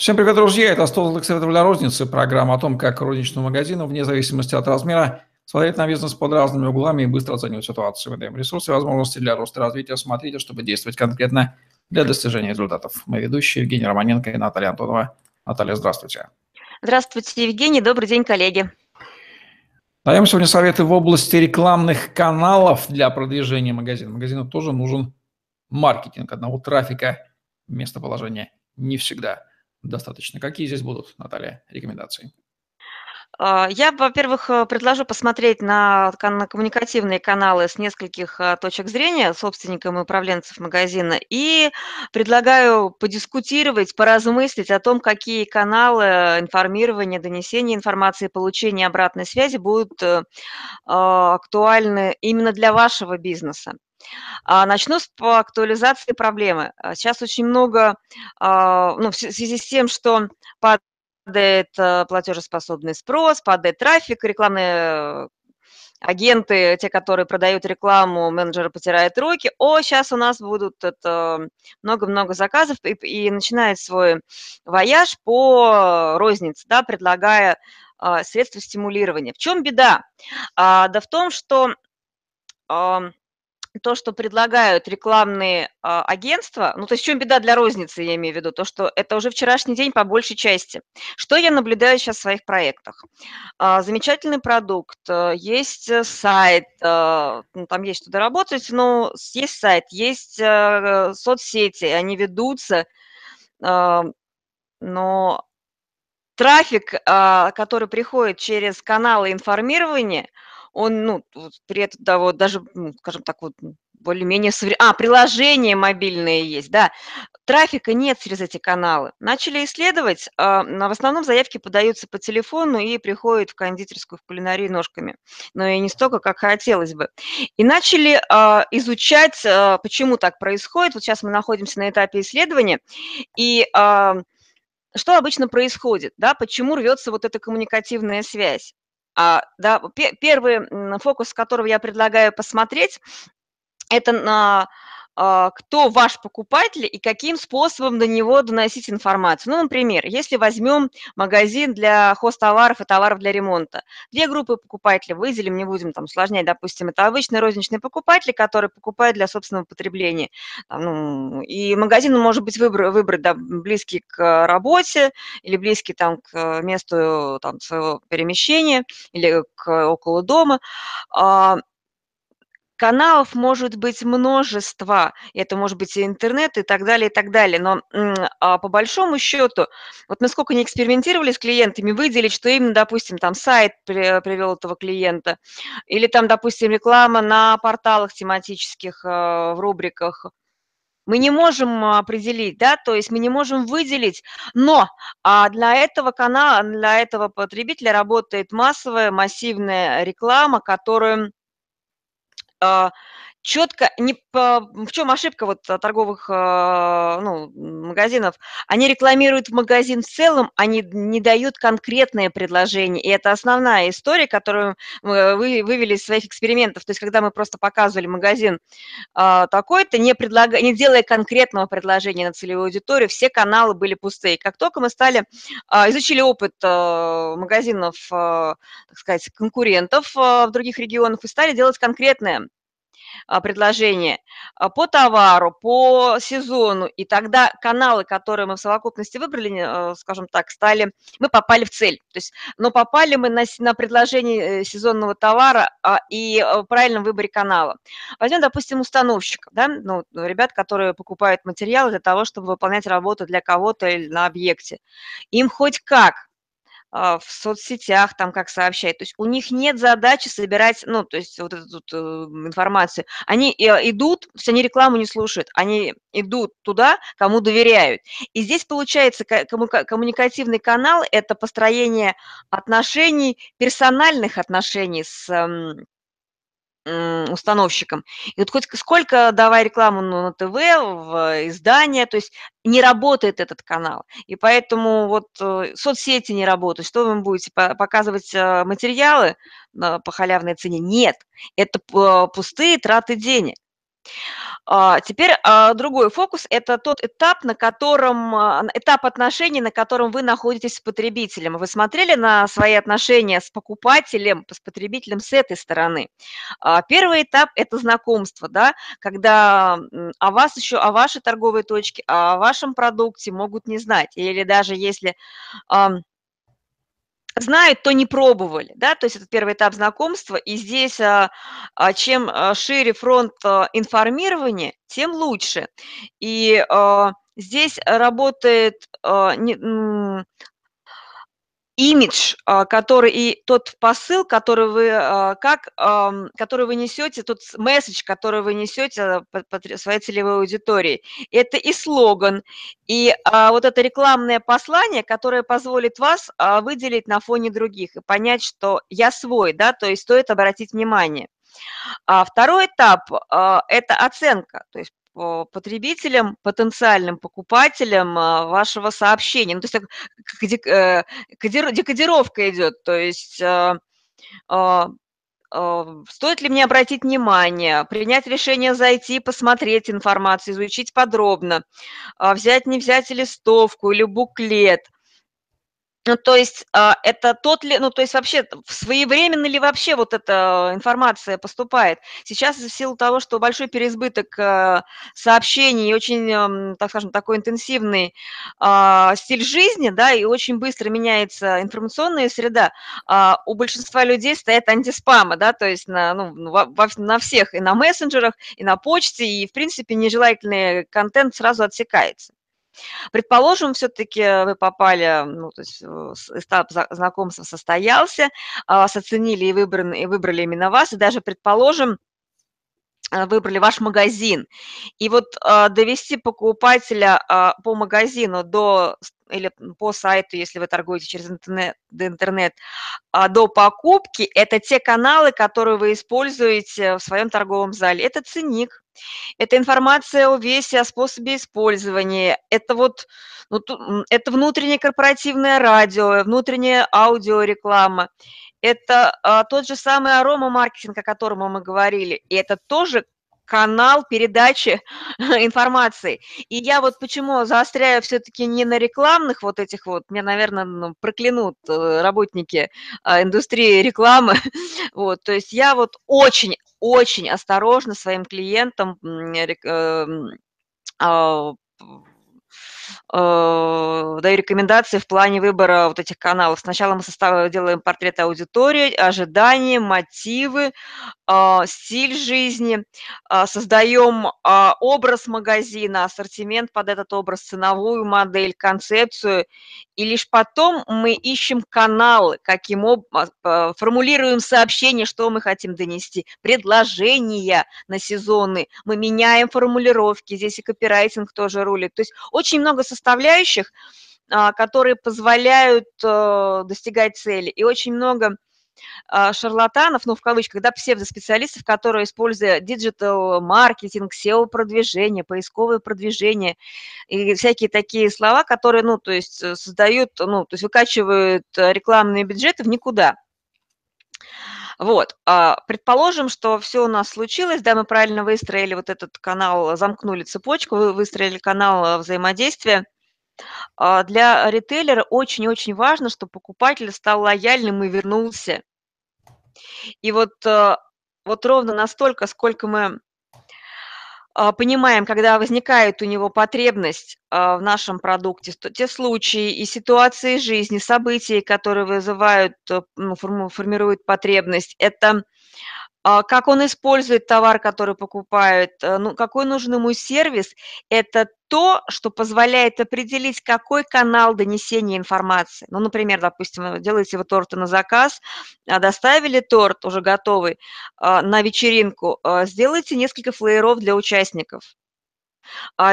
Всем привет, друзья! Это 100 советов для розницы. Программа о том, как розничному магазину, вне зависимости от размера, смотреть на бизнес под разными углами и быстро оценивать ситуацию. Мы даем ресурсы и возможности для роста и развития. Смотрите, чтобы действовать конкретно для достижения результатов. Мы ведущие Евгений Романенко и Наталья Антонова. Наталья, здравствуйте. Здравствуйте, Евгений. Добрый день, коллеги. Даем сегодня советы в области рекламных каналов для продвижения магазина. Магазину тоже нужен маркетинг. Одного трафика, местоположения не всегда достаточно. Какие здесь будут, Наталья, рекомендации? А, я, во-первых, э, предложу посмотреть на, на коммуникативные каналы с нескольких э, точек зрения собственникам и управленцев магазина и предлагаю подискутировать, поразмыслить о том, какие каналы информирования, донесения информации, получения обратной связи будут э, актуальны именно для вашего бизнеса. А, начну с актуализации проблемы. Сейчас очень много, ну, в связи с тем, что падает э, платежеспособный спрос, падает трафик, рекламные агенты, те, которые продают рекламу, менеджеры потирают руки, о, сейчас у нас будут много-много заказов, и, и начинает свой вояж по рознице, да, предлагая а, средства стимулирования. В чем беда? А, да в том, что а, то, что предлагают рекламные а, агентства, ну, то есть в чем беда для розницы, я имею в виду, то, что это уже вчерашний день по большей части. Что я наблюдаю сейчас в своих проектах? А, замечательный продукт, а, есть э, сайт, а, ну, там есть что доработать, но есть сайт, есть а, соцсети, они ведутся, а, но трафик, который приходит через каналы информирования – он, ну, вот при этом, да, вот даже, скажем так, вот более-менее совре... А, приложения мобильные есть, да. Трафика нет через эти каналы. Начали исследовать, а, в основном заявки подаются по телефону и приходят в кондитерскую, в кулинарию ножками, но и не столько, как хотелось бы. И начали а, изучать, а, почему так происходит. Вот сейчас мы находимся на этапе исследования, и что обычно происходит, да, почему рвется вот эта коммуникативная связь. А, да, первый фокус, которого я предлагаю посмотреть, это на кто ваш покупатель и каким способом до него доносить информацию. Ну, например, если возьмем магазин для хозтоваров и товаров для ремонта. Две группы покупателей выделим, не будем там усложнять, допустим, это обычные розничные покупатели, которые покупают для собственного потребления. Ну, и магазин может быть выбрать, выбрать да, близкий к работе или близкий там к месту там, своего перемещения или к, около дома. Каналов может быть множество, это может быть и интернет и так далее, и так далее. Но а по большому счету, вот насколько не экспериментировали с клиентами, выделить, что именно, допустим, там сайт привел этого клиента, или там, допустим, реклама на порталах тематических, э, в рубриках, мы не можем определить, да, то есть мы не можем выделить, но а для этого канала, для этого потребителя работает массовая, массивная реклама, которую а, четко, не в чем ошибка вот торговых а, ну, магазинов? Они рекламируют магазин в целом, они не дают конкретное предложение. И это основная история, которую мы вывели из своих экспериментов. То есть, когда мы просто показывали магазин а, такой-то, не, предлага, не делая конкретного предложения на целевую аудиторию, все каналы были пустые. Как только мы стали, изучили опыт магазинов, так сказать, конкурентов в других регионах и стали делать конкретное а, предложение а, по товару, по сезону, и тогда каналы, которые мы в совокупности выбрали, э, скажем так, стали, мы попали в цель. То есть, но попали мы на, на предложение э, сезонного товара а, и в правильном выборе канала. Возьмем, допустим, установщиков, да, ну, ребят, которые покупают материалы для того, чтобы выполнять работу для кого-то или на объекте. Им хоть как а, в соцсетях, там как сообщать. То есть у них нет задачи собирать, ну, то есть вот эту вот, э, информацию. Они э, идут, то есть они рекламу не слушают, они идут туда, кому доверяют. И здесь получается коммуникативный канал – это построение отношений, персональных отношений с установщиком. И вот хоть сколько давай рекламу на ТВ, в издания, то есть не работает этот канал. И поэтому вот э, соцсети не работают. Что вы будете показывать э, материалы по халявной цене? Нет, это пустые траты денег. А, теперь а, другой фокус– это тот этап, на котором, а, этап отношений, на котором вы находитесь с потребителем. Вы смотрели на свои отношения с покупателем, с потребителем с этой стороны. Первый этап– это знакомство, да, когда о вас еще, о вашей торговой точке, о вашем продукте могут не знать. Или даже если знают, то не пробовали, да, то есть это первый этап знакомства, и здесь а, а, чем а, шире фронт информирования, тем лучше. И здесь работает имидж, а, который и тот посыл, который вы, а, как, который вы несете, тот месседж, который вы несете своей целевой аудитории. Это и слоган, и а, вот это рекламное послание, которое позволит вас выделить на фоне других и понять, что я свой, да, то есть стоит обратить внимание. А второй этап – это оценка, то есть потребителям, потенциальным покупателям а, вашего сообщения. Ну, то есть э, декодировка идет, то есть а, а, стоит ли мне обратить внимание, принять решение зайти, посмотреть информацию, изучить подробно, взять, не взять листовку или буклет – ну, то есть а, это тот ли, ну, то есть вообще своевременно ли вообще вот эта информация поступает? Сейчас в силу того, что большой переизбыток а, сообщений и очень, так скажем, такой интенсивный а, стиль жизни, да, и очень быстро меняется информационная среда, у большинства людей стоят антиспамы, да, то есть на, ну, на всех, и на мессенджерах, и на почте, и, в принципе, нежелательный контент сразу отсекается. Предположим, все-таки вы попали, ну, то есть этап знакомства состоялся, вас оценили и выбрали, и выбрали именно вас, и даже, предположим, э, выбрали ваш магазин. И вот э, довести покупателя э, по магазину до или по сайту, если вы торгуете через интернет, интернет а, до покупки, это те каналы, которые вы используете в своем торговом зале. Это ценник, это информация о весе, о способе использования, это вот ну, это внутреннее корпоративное радио, внутренняя аудиореклама, это а, тот же самый аромамаркетинг, о котором мы говорили, и это тоже канал передачи информации. И я вот почему заостряю все-таки не на рекламных вот этих вот, меня, наверное, ну, проклянут э, работники а, индустрии рекламы, вот, то есть я вот очень очень осторожно своим клиентам эм, а, Э, даю рекомендации в плане выбора вот этих каналов. Сначала мы составляем, делаем портрет аудитории, ожидания, мотивы, а, стиль жизни, а, создаем а, образ магазина, ассортимент под этот образ, ценовую модель, концепцию, и лишь потом мы ищем каналы, каким образом, формулируем сообщение, что мы хотим донести, предложения на сезоны, мы меняем формулировки, здесь и копирайтинг тоже рулит. То есть очень много составляющих, а, которые позволяют э, достигать цели. И очень много шарлатанов, ну, в кавычках, да, псевдоспециалистов, которые, используя digital-маркетинг, SEO-продвижение, поисковое продвижение и всякие такие слова, которые, ну, то есть э, создают, ну, то есть выкачивают рекламные бюджеты в никуда. Вот, а, предположим, что все у нас случилось, да, мы правильно выстроили вот этот канал, замкнули цепочку, выстроили канал э, взаимодействия. А, для ритейлера очень-очень важно, чтобы покупатель стал лояльным и вернулся. И вот, э, вот ровно настолько, сколько мы а, понимаем, когда возникает у него потребность а, в нашем продукте, те случаи и ситуации жизни, события, которые вызывают, э, ну, формируют потребность, это как он использует товар, который покупает, э, ну, какой нужен ему сервис, это то, что позволяет определить, какой канал донесения информации. Ну, например, допустим, делаете вы торты на заказ, а доставили торт уже готовый а, на вечеринку, сделайте несколько флееров для участников.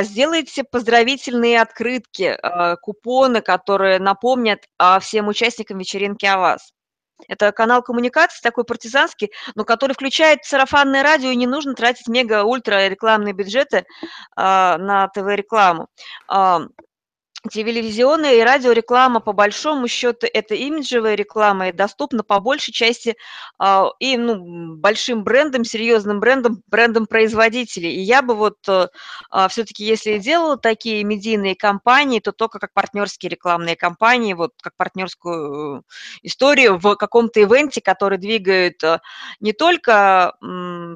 Сделайте поздравительные открытки, купоны, которые напомнят всем участникам вечеринки о вас. Это канал коммуникации такой партизанский, но который включает сарафанное радио, и не нужно тратить мега-ультра рекламные бюджеты а, на ТВ-рекламу. А, телевизионная и радиореклама, по большому счету, это имиджевая реклама и доступна по большей части а, и ну, большим брендам, серьезным брендам, брендам производителей. И я бы вот э, а, все-таки, если делала такие медийные кампании, то только как партнерские рекламные кампании, вот как партнерскую э, историю в каком-то ивенте, который двигает э, не только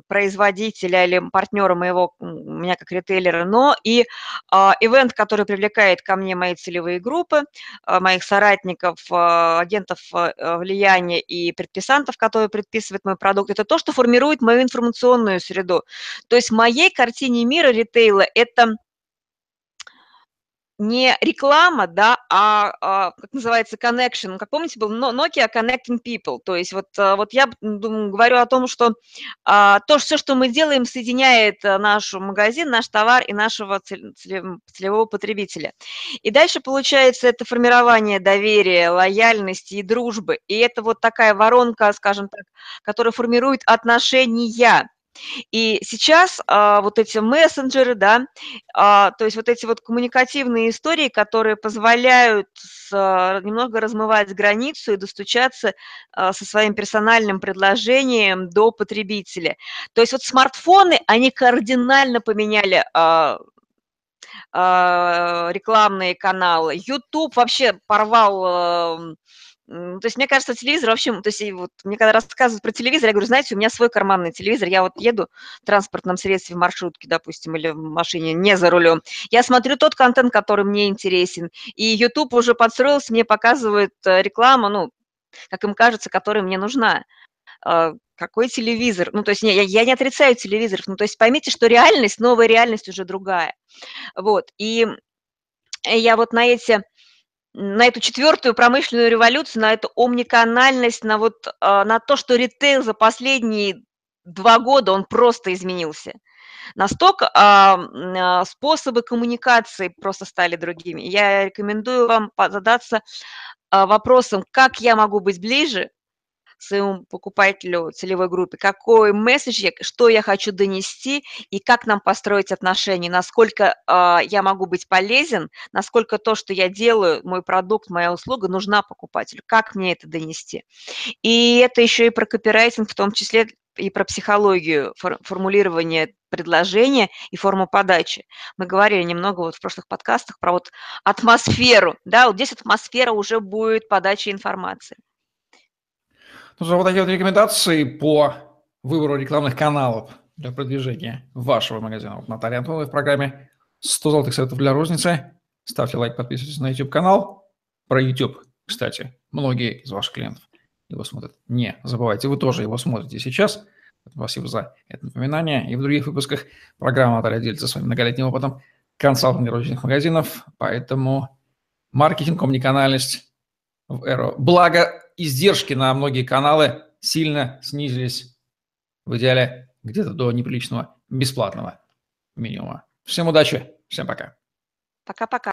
производителя или партнера моего, меня как ритейлера, но и а, ивент, который привлекает ко мне мои целевые группы, а, моих соратников, а, агентов влияния и предписантов, которые предписывают мой продукт, это то, что формирует мою информационную среду. То есть в моей картине мира ритейла это не реклама, да, а, а как называется, connection. Как помните, был Nokia Connecting People. То есть вот, а, вот я думаю, говорю о том, что а, то, все, что мы делаем, соединяет а, наш магазин, наш товар и нашего целевого потребителя. И дальше получается это формирование доверия, лояльности и дружбы. И это вот такая воронка, скажем так, которая формирует отношения и сейчас а, вот эти мессенджеры, да, а, то есть вот эти вот коммуникативные истории, которые позволяют с, а, немного размывать границу и достучаться а, со своим персональным предложением до потребителя. То есть вот смартфоны, они кардинально поменяли а, а, рекламные каналы. YouTube вообще порвал то есть мне кажется, телевизор вообще, то есть вот мне когда рассказывают про телевизор, я говорю, знаете, у меня свой карманный телевизор, я вот еду в транспортном средстве, в маршрутке, допустим, или в машине, не за рулем, я смотрю тот контент, который мне интересен, и YouTube уже подстроился, мне показывает э, рекламу, ну, как им кажется, которая мне нужна а, какой телевизор? Ну, то есть не, я, я не отрицаю телевизоров, ну, то есть поймите, что реальность, новая реальность уже другая. Вот, и я вот на эти на эту четвертую промышленную революцию, на эту омниканальность, на вот а, на то, что ритейл за последние два года, он просто изменился. Настолько а, а, способы коммуникации просто стали другими. Я рекомендую вам задаться вопросом, как я могу быть ближе своему покупателю, целевой группе, какой месседж, что я хочу донести и как нам построить отношения, насколько э, я могу быть полезен, насколько то, что я делаю, мой продукт, моя услуга нужна покупателю, как мне это донести. И это еще и про копирайтинг, в том числе и про психологию фор формулирования предложения и форму подачи. Мы говорили немного вот в прошлых подкастах про вот атмосферу, да, вот здесь атмосфера уже будет подачи информации. Ну, вот такие вот рекомендации по выбору рекламных каналов для продвижения вашего магазина. Вот Наталья Антонова в программе 100 золотых советов для розницы. Ставьте лайк, подписывайтесь на YouTube-канал. Про YouTube, кстати, многие из ваших клиентов его смотрят. Не забывайте, вы тоже его смотрите сейчас. Спасибо за это напоминание. И в других выпусках программа Наталья делится своим многолетним опытом консалтинга розничных магазинов. Поэтому маркетинг, коммуникальность в эру. Благо, издержки на многие каналы сильно снизились, в идеале где-то до неприличного бесплатного минимума. Всем удачи, всем пока. Пока-пока.